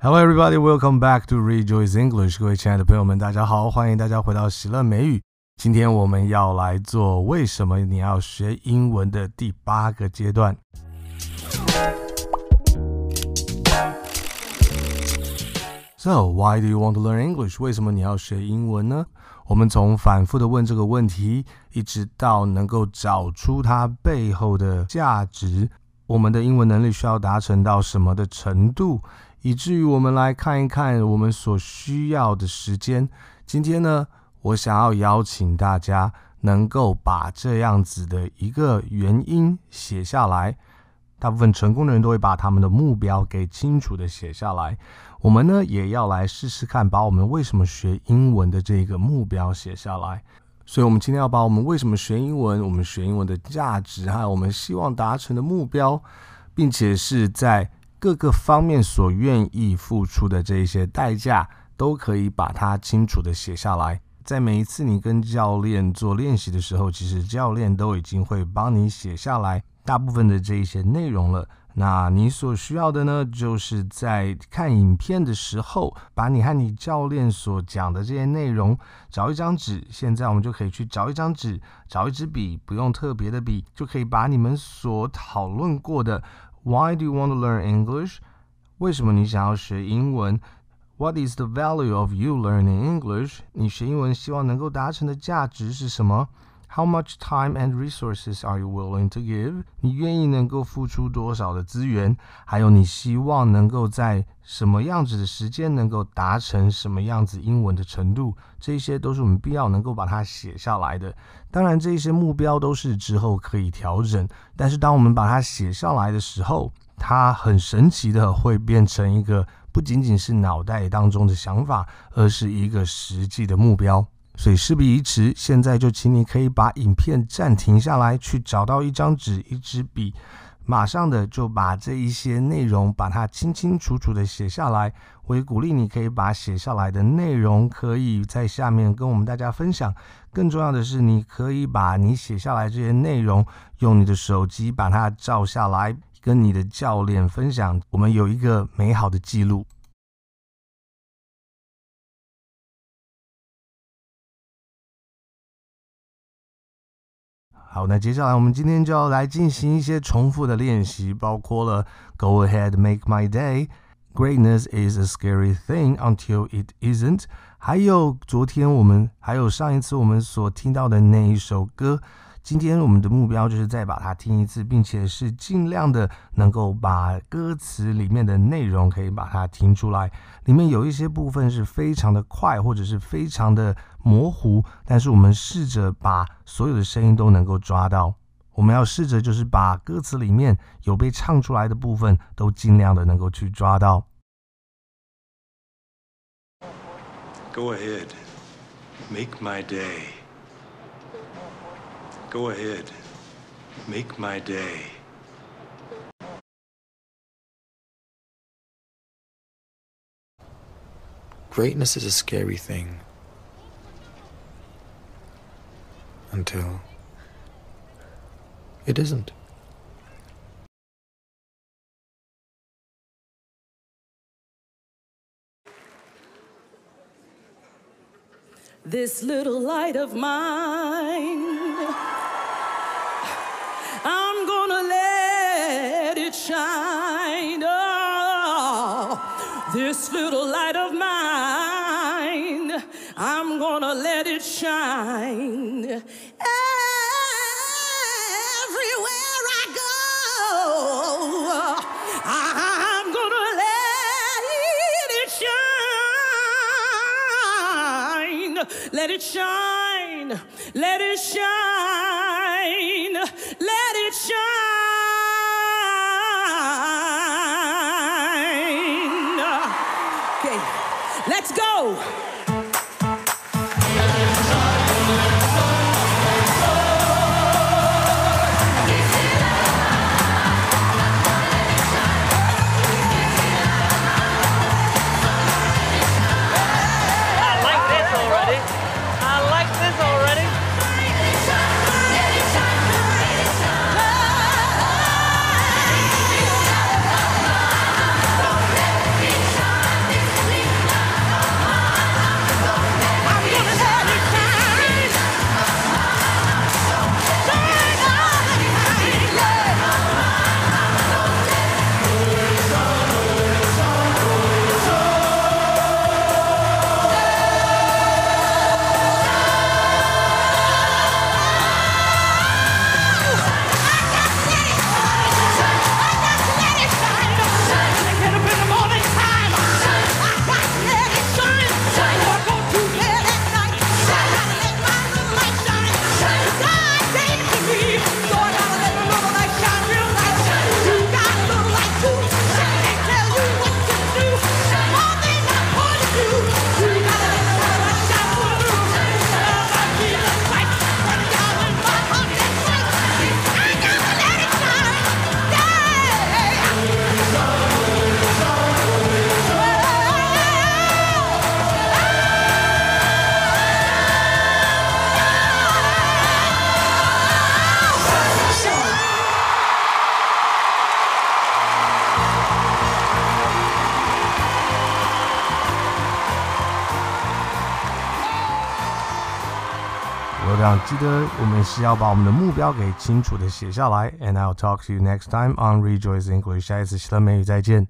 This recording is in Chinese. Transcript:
Hello, everybody. Welcome back to Rejoice English. 各位亲爱的朋友们，大家好，欢迎大家回到喜乐美语。今天我们要来做为什么你要学英文的第八个阶段。So, why do you want to learn English? 为什么你要学英文呢？我们从反复的问这个问题，一直到能够找出它背后的价值，我们的英文能力需要达成到什么的程度？以至于我们来看一看我们所需要的时间。今天呢，我想要邀请大家能够把这样子的一个原因写下来。大部分成功的人都会把他们的目标给清楚的写下来。我们呢，也要来试试看，把我们为什么学英文的这个目标写下来。所以，我们今天要把我们为什么学英文、我们学英文的价值，还有我们希望达成的目标，并且是在。各个方面所愿意付出的这一些代价，都可以把它清楚地写下来。在每一次你跟教练做练习的时候，其实教练都已经会帮你写下来大部分的这一些内容了。那你所需要的呢，就是在看影片的时候，把你和你教练所讲的这些内容，找一张纸。现在我们就可以去找一张纸，找一支笔，不用特别的笔，就可以把你们所讨论过的。Why do you want to learn English？为什么你想要学英文？What is the value of you learning English？你学英文希望能够达成的价值是什么？How much time and resources are you willing to give？你愿意能够付出多少的资源？还有你希望能够在什么样子的时间能够达成什么样子英文的程度？这些都是我们必要能够把它写下来的。当然，这些目标都是之后可以调整。但是，当我们把它写下来的时候，它很神奇的会变成一个不仅仅是脑袋当中的想法，而是一个实际的目标。所以，事不宜迟，现在就请你可以把影片暂停下来，去找到一张纸、一支笔。马上的就把这一些内容把它清清楚楚的写下来。我也鼓励你可以把写下来的内容可以在下面跟我们大家分享。更重要的是，你可以把你写下来这些内容用你的手机把它照下来，跟你的教练分享。我们有一个美好的记录。好，那接下来我们今天就要来进行一些重复的练习，包括了 Go ahead, make my day. Greatness is a scary thing until it isn't. 还有昨天我们还有上一次我们所听到的那一首歌。今天我们的目标就是再把它听一次，并且是尽量的能够把歌词里面的内容可以把它听出来。里面有一些部分是非常的快，或者是非常的模糊，但是我们试着把所有的声音都能够抓到。我们要试着就是把歌词里面有被唱出来的部分都尽量的能够去抓到。Go ahead, make my day. Go ahead, make my day. Greatness is a scary thing until it isn't. This little light of mine shine. Oh, this little light of mine, I'm gonna let it shine. Everywhere I go, I'm gonna let it shine. Let it shine. Let it shine. Let it shine. Let's go. 这样。记得我们是要把我们的目标给清楚的写下来。And I'll talk to you next time on Rejoice English。下一次新的美语再见。